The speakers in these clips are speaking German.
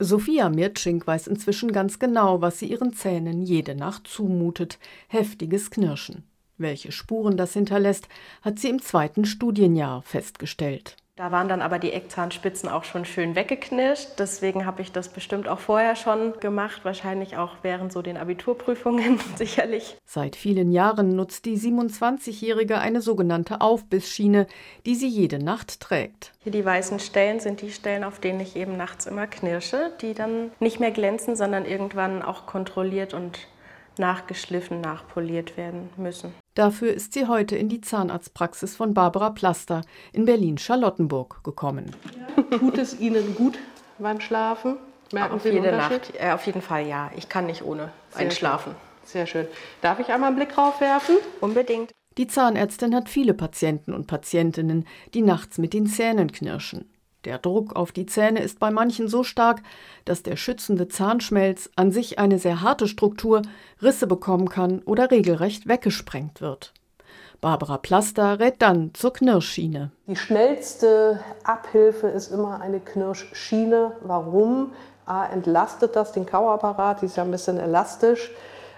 Sophia Mirtschink weiß inzwischen ganz genau, was sie ihren Zähnen jede Nacht zumutet: heftiges Knirschen. Welche Spuren das hinterlässt, hat sie im zweiten Studienjahr festgestellt. Da waren dann aber die Eckzahnspitzen auch schon schön weggeknirscht. Deswegen habe ich das bestimmt auch vorher schon gemacht, wahrscheinlich auch während so den Abiturprüfungen sicherlich. Seit vielen Jahren nutzt die 27-Jährige eine sogenannte Aufbissschiene, die sie jede Nacht trägt. Hier die weißen Stellen sind die Stellen, auf denen ich eben nachts immer knirsche, die dann nicht mehr glänzen, sondern irgendwann auch kontrolliert und nachgeschliffen, nachpoliert werden müssen. Dafür ist sie heute in die Zahnarztpraxis von Barbara Plaster in Berlin-Charlottenburg gekommen. Ja. Tut es Ihnen gut beim Schlafen? Merken auf Sie jede Nacht, äh, auf jeden Fall ja. Ich kann nicht ohne Sehr einschlafen. Schön. Sehr schön. Darf ich einmal einen Blick drauf werfen? Unbedingt. Die Zahnärztin hat viele Patienten und Patientinnen, die nachts mit den Zähnen knirschen. Der Druck auf die Zähne ist bei manchen so stark, dass der schützende Zahnschmelz, an sich eine sehr harte Struktur, Risse bekommen kann oder regelrecht weggesprengt wird. Barbara Plaster rät dann zur Knirschschiene. Die schnellste Abhilfe ist immer eine Knirschschiene. Warum? A, entlastet das den Kauapparat, die ist ja ein bisschen elastisch.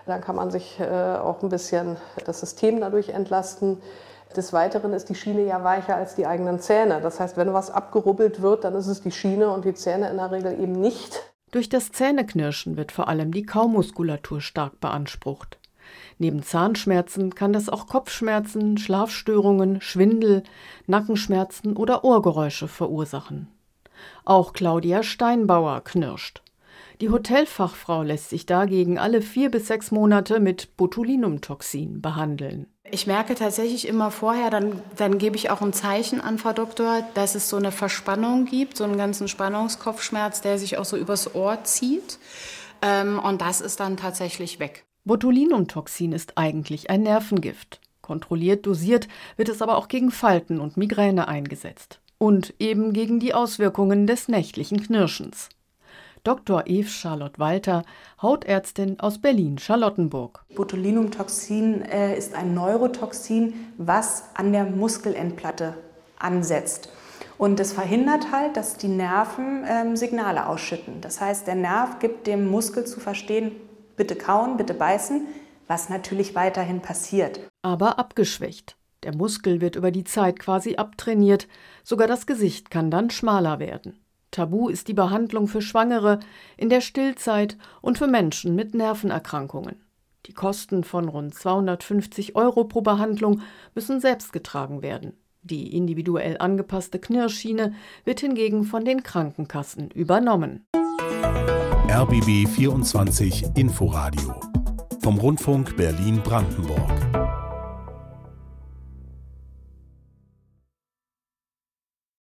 Dann kann man sich äh, auch ein bisschen das System dadurch entlasten. Des Weiteren ist die Schiene ja weicher als die eigenen Zähne. Das heißt, wenn was abgerubbelt wird, dann ist es die Schiene und die Zähne in der Regel eben nicht. Durch das Zähneknirschen wird vor allem die Kaumuskulatur stark beansprucht. Neben Zahnschmerzen kann das auch Kopfschmerzen, Schlafstörungen, Schwindel, Nackenschmerzen oder Ohrgeräusche verursachen. Auch Claudia Steinbauer knirscht. Die Hotelfachfrau lässt sich dagegen alle vier bis sechs Monate mit Botulinumtoxin behandeln. Ich merke tatsächlich immer vorher, dann, dann gebe ich auch ein Zeichen an Frau Doktor, dass es so eine Verspannung gibt, so einen ganzen Spannungskopfschmerz, der sich auch so übers Ohr zieht. Ähm, und das ist dann tatsächlich weg. Botulinumtoxin ist eigentlich ein Nervengift. Kontrolliert dosiert wird es aber auch gegen Falten und Migräne eingesetzt. Und eben gegen die Auswirkungen des nächtlichen Knirschens. Dr. Eve Charlotte Walter, Hautärztin aus Berlin-Charlottenburg. Botulinumtoxin äh, ist ein Neurotoxin, was an der Muskelendplatte ansetzt. Und es verhindert halt, dass die Nerven ähm, Signale ausschütten. Das heißt, der Nerv gibt dem Muskel zu verstehen, bitte kauen, bitte beißen, was natürlich weiterhin passiert. Aber abgeschwächt. Der Muskel wird über die Zeit quasi abtrainiert, sogar das Gesicht kann dann schmaler werden. Tabu ist die Behandlung für Schwangere in der Stillzeit und für Menschen mit Nervenerkrankungen. Die Kosten von rund 250 Euro pro Behandlung müssen selbst getragen werden. Die individuell angepasste Knirschschiene wird hingegen von den Krankenkassen übernommen. RBB 24 Inforadio vom Rundfunk Berlin-Brandenburg.